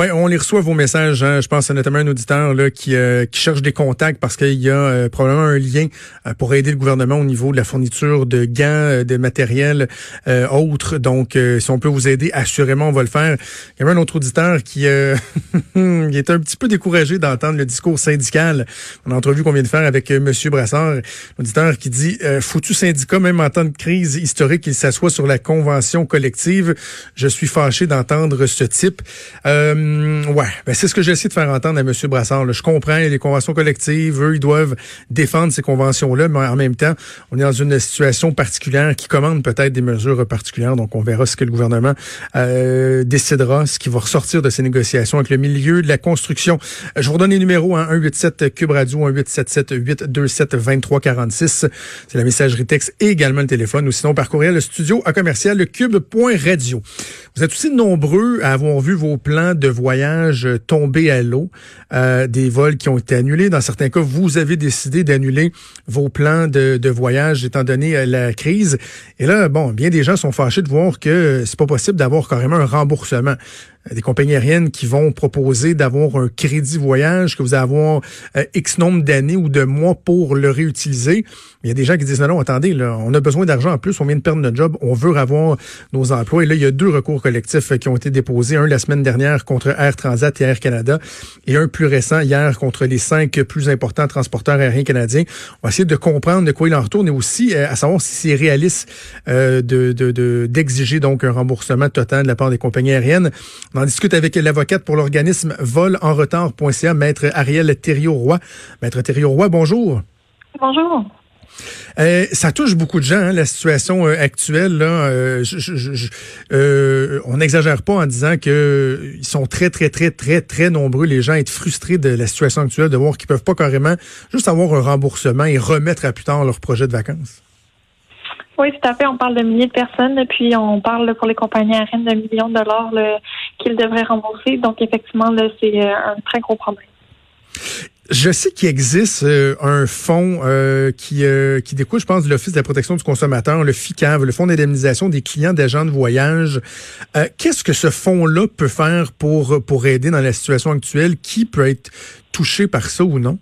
Oui, on les reçoit vos messages. Hein. Je pense à notamment un auditeur là, qui, euh, qui cherche des contacts parce qu'il y a euh, probablement un lien euh, pour aider le gouvernement au niveau de la fourniture de gants, de matériel autres. Donc, si on peut vous aider, assurément, on va le faire. Il y avait un autre auditeur qui, qui est un petit peu découragé d'entendre le discours syndical. A entrevue qu'on vient de faire avec M. Brassard, auditeur qui dit foutu syndicat, même en temps de crise historique, il s'assoit sur la convention collective. Je suis fâché d'entendre ce type. Hum, ouais, ben c'est ce que j'essaie de faire entendre à M. Brassard. Je comprends les conventions collectives, eux, ils doivent défendre ces conventions-là, mais en même temps, on est dans une situation particulière qui commande peut-être des mesures particulières. Donc, on verra ce que le gouvernement euh, décidera, ce qui va ressortir de ces négociations avec le milieu de la construction. Je vous redonne les numéros, hein, 187 Cube Radio, 1877 827 2346. C'est la messagerie texte et également le téléphone, ou sinon par courriel, le studio à commercial, le cube.radio. Vous êtes aussi nombreux à avoir vu vos plans de voyages tombés à l'eau, euh, des vols qui ont été annulés. Dans certains cas, vous avez décidé d'annuler vos plans de, de, voyage étant donné euh, la crise. Et là, bon, bien des gens sont fâchés de voir que c'est pas possible d'avoir carrément un remboursement des compagnies aériennes qui vont proposer d'avoir un crédit voyage, que vous allez avoir euh, X nombre d'années ou de mois pour le réutiliser. Il y a des gens qui disent non, non, attendez, là, on a besoin d'argent en plus, on vient de perdre notre job, on veut avoir nos emplois. Et là, il y a deux recours collectifs qui ont été déposés, un la semaine dernière contre Air Transat et Air Canada, et un plus récent hier contre les cinq plus importants transporteurs aériens canadiens. On va essayer de comprendre de quoi il en retourne et aussi euh, à savoir si c'est réaliste euh, de d'exiger donc un remboursement total de la part des compagnies aériennes. On en discute avec l'avocate pour l'organisme volenretard.ca, maître Ariel Thériault-Roy. Maître Thériault-Roy, bonjour. Bonjour. Euh, ça touche beaucoup de gens, hein, la situation euh, actuelle. Là, euh, on n'exagère pas en disant que ils sont très, très, très, très, très nombreux, les gens, à être frustrés de la situation actuelle, de voir qu'ils peuvent pas carrément juste avoir un remboursement et remettre à plus tard leur projet de vacances. Oui, tout à fait. On parle de milliers de personnes, puis on parle pour les compagnies aériennes de millions de dollars qu'ils devraient rembourser. Donc, effectivement, c'est euh, un très gros problème. Je sais qu'il existe euh, un fonds euh, qui, qui découle, je pense, de l'Office de la protection du consommateur, le FICAV, le Fonds d'indemnisation des clients d'agents de voyage. Qu'est-ce que ce fonds-là peut faire pour, pour aider dans la situation actuelle? Qui peut être touché par ça ou non?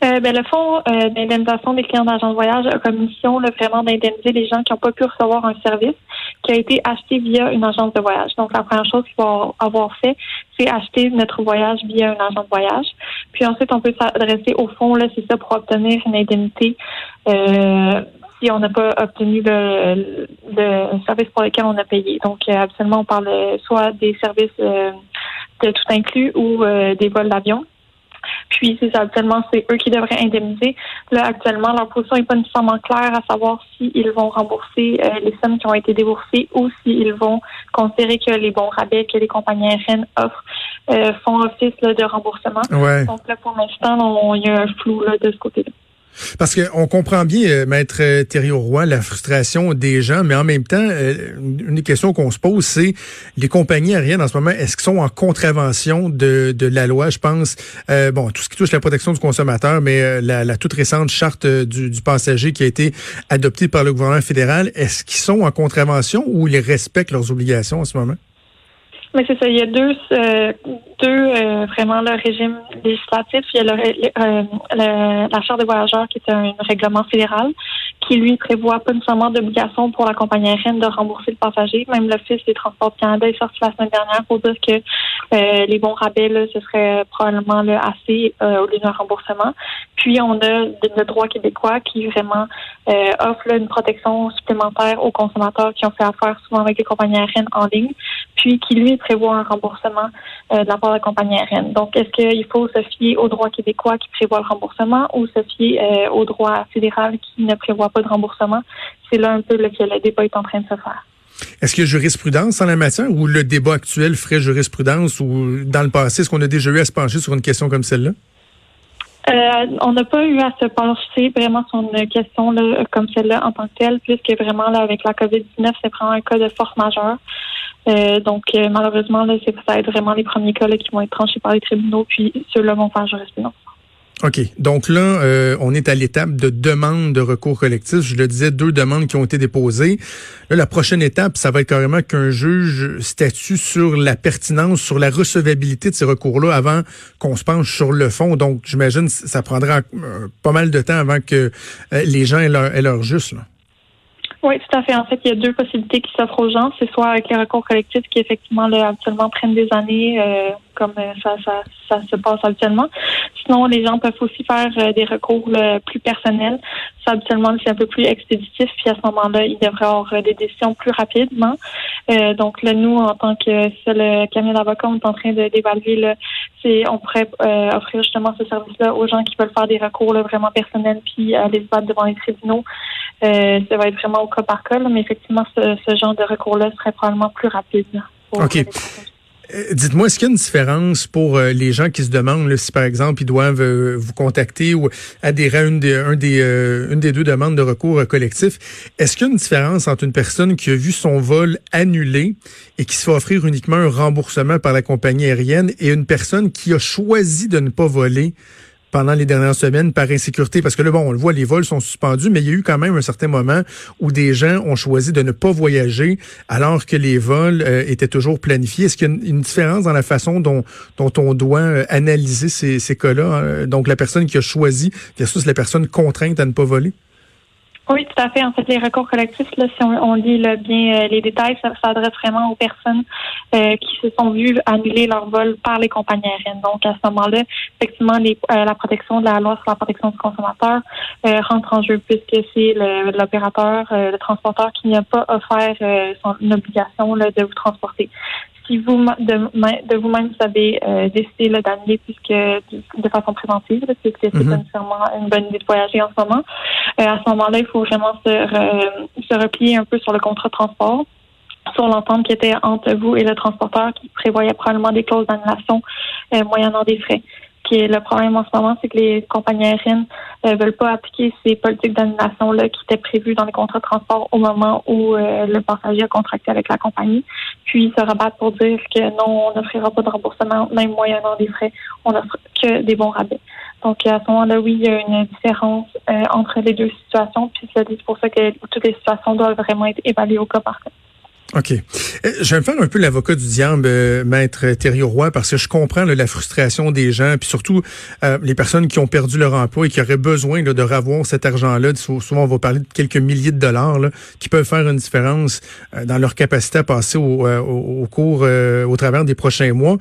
Ben, le fonds d'indemnisation des clients d'agents de voyage a comme mission vraiment d'indemniser les gens qui n'ont pas pu recevoir un service qui a été acheté via une agence de voyage. Donc, la première chose qu'il faut avoir fait, c'est acheter notre voyage via un agent de voyage. Puis ensuite, on peut s'adresser au fond, là, c'est ça, pour obtenir une indemnité euh, si on n'a pas obtenu le, le, service pour lequel on a payé. Donc, euh, absolument, on parle soit des services de tout inclus ou des vols d'avion. Puis, c'est ça, actuellement, c'est eux qui devraient indemniser. Là, actuellement, leur position n'est pas nécessairement claire à savoir s'ils vont rembourser euh, les sommes qui ont été déboursées ou s'ils vont considérer que les bons rabais que les compagnies aériennes offrent euh, font office de remboursement. Donc, là, pour l'instant, il y a un flou là, de ce côté-là. Parce qu'on comprend bien, euh, Maître euh, Thierry Roy, la frustration des gens, mais en même temps, euh, une des questions qu'on se pose, c'est les compagnies aériennes en ce moment, est-ce qu'ils sont en contravention de, de la loi? Je pense, bon, tout ce qui touche la protection du consommateur, mais la, la, toute récente charte du, du, passager qui a été adoptée par le gouvernement fédéral, est-ce qu'ils sont en contravention ou ils respectent leurs obligations en ce moment? Mais c'est ça, il y a deux, euh, deux euh, vraiment le régime législatif. Il y a le, la Charte des voyageurs qui est un règlement fédéral qui, lui, prévoit pas nécessairement d'obligation pour la compagnie aérienne de rembourser le passager. Même l'Office des transports du Canada est sorti la semaine dernière pour dire que euh, les bons rabais, là, ce serait probablement le assez au lieu d'un remboursement. Puis, on a le droit québécois qui vraiment offre une protection supplémentaire aux consommateurs qui ont fait affaire souvent avec les compagnies aériennes en ligne, puis qui, lui, prévoit un remboursement euh, de la part de la compagnie aérienne. Donc, est-ce qu'il faut se fier au droit québécois qui prévoit le remboursement ou se fier euh, au droit fédéral qui ne prévoit pas de remboursement? C'est là un peu le que le débat est en train de se faire. Est-ce qu'il y a jurisprudence en la matière ou le débat actuel ferait jurisprudence ou dans le passé, est-ce qu'on a déjà eu à se pencher sur une question comme celle-là? Euh, on n'a pas eu à se pencher vraiment sur une question là, comme celle-là en tant que telle, puisque vraiment là, avec la COVID-19, c'est vraiment un cas de force majeure. Euh, donc euh, malheureusement, là, c'est, ça va être vraiment les premiers cas là, qui vont être tranchés par les tribunaux, puis ceux-là vont faire jurisprudence. OK. Donc là, euh, on est à l'étape de demande de recours collectif. Je le disais, deux demandes qui ont été déposées. Là, la prochaine étape, ça va être carrément qu'un juge statue sur la pertinence, sur la recevabilité de ces recours-là avant qu'on se penche sur le fond. Donc, j'imagine ça prendra euh, pas mal de temps avant que euh, les gens aient leur, aient leur juste. Là. Oui, tout à fait. En fait, il y a deux possibilités qui s'offrent aux gens. C'est soit avec les recours collectifs qui, effectivement, là, actuellement prennent des années, euh, comme euh, ça, ça, ça se passe habituellement. Sinon, les gens peuvent aussi faire euh, des recours plus personnels. Ça, habituellement, c'est un peu plus expéditif. Puis à ce moment-là, il devrait avoir des décisions plus rapidement. donc, là, nous, en tant que seul cabinet d'avocat, on est en train d'évaluer, c'est, on pourrait offrir justement ce service-là aux gens qui veulent faire des recours vraiment personnels puis aller se battre devant les tribunaux. ça va être vraiment cas par cas, mais effectivement, ce, genre de recours-là serait probablement plus rapide. OK. Euh, dites-moi, est-ce qu'il y a une différence pour euh, les gens qui se demandent si, par exemple, ils doivent euh, vous contacter ou adhérer à une des, un des, deux demandes de recours collectif? Est-ce qu'il y a une différence entre une personne qui a vu son vol annulé et qui se fait offrir uniquement un remboursement par la compagnie aérienne et une personne qui a choisi de ne pas voler? Pendant les dernières semaines par insécurité? Parce que là, bon, on le voit, les vols sont suspendus, mais il y a eu quand même un certain moment où des gens ont choisi de ne pas voyager alors que les vols euh, étaient toujours planifiés. Est-ce qu'il y a une, différence dans la façon dont, on doit euh, analyser ces, ces cas-là? Hein? Donc, la personne qui a choisi versus la personne contrainte à ne pas voler? Oui, tout à fait. En fait, les recours collectifs, là, si on, on lit bien euh, les détails, ça s'adresse vraiment aux personnes euh, qui se sont vues annuler leur vol par les compagnies aériennes. Donc, à ce moment-là, effectivement, les, euh, la protection de la loi sur la protection du consommateur rentre en jeu puisque c'est l'opérateur, le, transporteur qui n'a pas offert son obligation là, de vous transporter si vous de, vous-même vous avez euh, décidé d'annuler puisque de, façon préventive, puisque c'est mm-hmm. pas nécessairement une bonne idée de voyager en ce moment, euh, à ce moment-là, il faut vraiment se, se replier un peu sur le contrat de transport sur l'entente qui était entre vous et le transporteur qui prévoyait probablement des clauses d'annulation euh, moyennant des frais. Qui est le problème en ce moment, c'est que les compagnies aériennes ne euh, veulent pas appliquer ces politiques d'annulation là qui étaient prévues dans les contrats de transport au moment où euh, le passager a contracté avec la compagnie, puis se rabattent pour dire que non, on n'offrira pas de remboursement, même moyennant des frais, on n'offre que des bons rabais. Donc à ce moment-là, oui, il y a une différence euh, entre les deux situations, puis c'est pour ça que toutes les situations doivent vraiment être évaluées au cas par cas. OK. Euh, je vais me faire un peu l'avocat du diable, euh, maître Thériault Roy, parce que je comprends la frustration des gens, puis surtout euh, les personnes qui ont perdu leur emploi et qui auraient besoin de revoir cet argent-là. Souvent, on va parler de quelques milliers de dollars qui peuvent faire une différence dans leur capacité à passer au, au cours, au travers des prochains mois.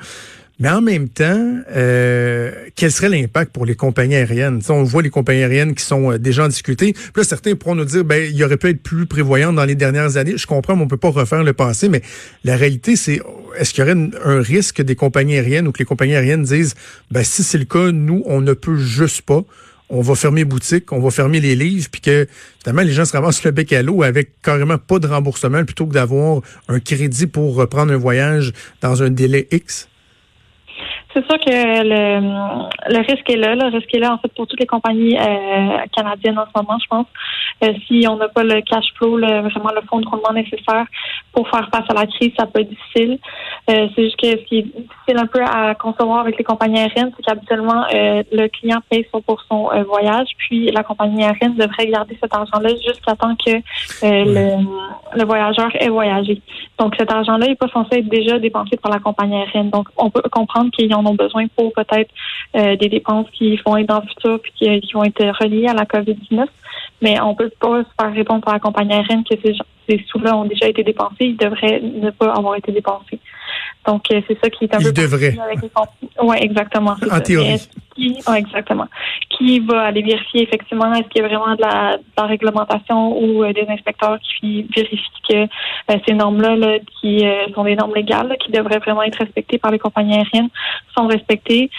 Mais en même temps, euh, quel serait l'impact pour les compagnies aériennes? on voit les compagnies aériennes qui sont euh, déjà en difficulté. Puis là, certains pourront nous dire, ben, il aurait pu être plus prévoyant dans les dernières années. Je comprends, mais on peut pas refaire le passé, mais la réalité, c'est, est-ce qu'il y aurait un risque des compagnies aériennes ou que les compagnies aériennes disent, ben, si c'est le cas, nous, on ne peut juste pas on va fermer boutique, on va fermer les livres, puis que finalement les gens se ramassent le bec à l'eau avec carrément pas de remboursement plutôt que d'avoir un crédit pour reprendre un voyage dans un délai X? C'est sûr que le, le risque est là. Le risque est là, en fait, pour toutes les compagnies euh, canadiennes en ce moment, je pense. Euh, si on n'a pas le cash flow, vraiment le fonds de roulement nécessaire pour faire face à la crise, ça peut être difficile. Euh, c'est juste que ce qui est difficile un peu à concevoir avec les compagnies aériennes, c'est qu'habituellement, le client paye pour son voyage, puis la compagnie aérienne devrait garder cet argent-là jusqu'à temps que le, le voyageur ait voyagé. Donc, cet argent-là n'est pas censé être déjà dépensé par la compagnie aérienne. Donc, on peut comprendre qu'ils en besoin pour peut-être euh, des dépenses qui vont être dans le futur puis qui, vont être reliées à la COVID-19. Mais on peut pas se faire répondre par la compagnie aérienne que ces, ces sous-là ont déjà été dépensés. Ils devraient ne pas avoir été dépensés. Donc, euh, c'est ça qui est un peu... devrait. Oui, exactement. En théorie. Qui, exactement. Qui va aller vérifier effectivement est-ce qu'il y a vraiment de la, réglementation ou euh, des inspecteurs qui vérifient que euh, ces normes-là, qui sont des normes légales, qui devraient vraiment être respectées par les compagnies aériennes, sont respectées?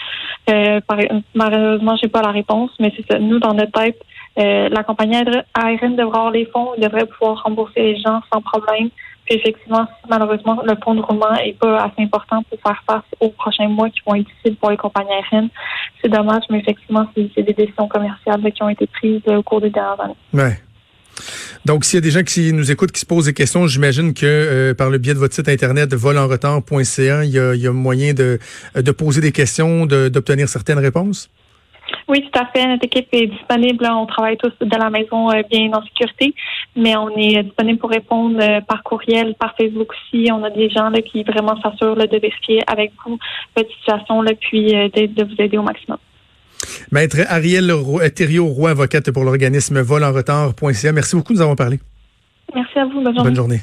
Par, malheureusement, j'ai pas la réponse, mais c'est ça. Nous, dans notre tête, la compagnie aérienne devrait avoir les fonds, devrait pouvoir rembourser les gens sans problème Effectivement, malheureusement, le pont de roulement n'est pas assez important pour faire face aux prochains mois qui vont être difficiles pour les compagnies aériennes, c'est dommage, mais effectivement, c'est des décisions commerciales qui ont été prises au cours des dernières années. Ouais. Donc, s'il y a des gens qui nous écoutent, qui se posent des questions, j'imagine que euh, par le biais de votre site internet volenretard.ca, il y a, moyen de poser des questions, d'obtenir certaines réponses? Oui, tout à fait. Notre équipe est disponible. On travaille tous de la maison euh, bien en sécurité, mais on est disponible pour répondre euh, par courriel, par Facebook aussi. On a des gens là, qui vraiment s'assurent de vérifier avec vous votre situation, là, puis de, vous aider au maximum. Maître Ariel Thériault, roi avocate pour l'organisme volenretard.ca. Merci beaucoup de nous avoir parlé. Merci à vous. Bonne journée. Bonne journée.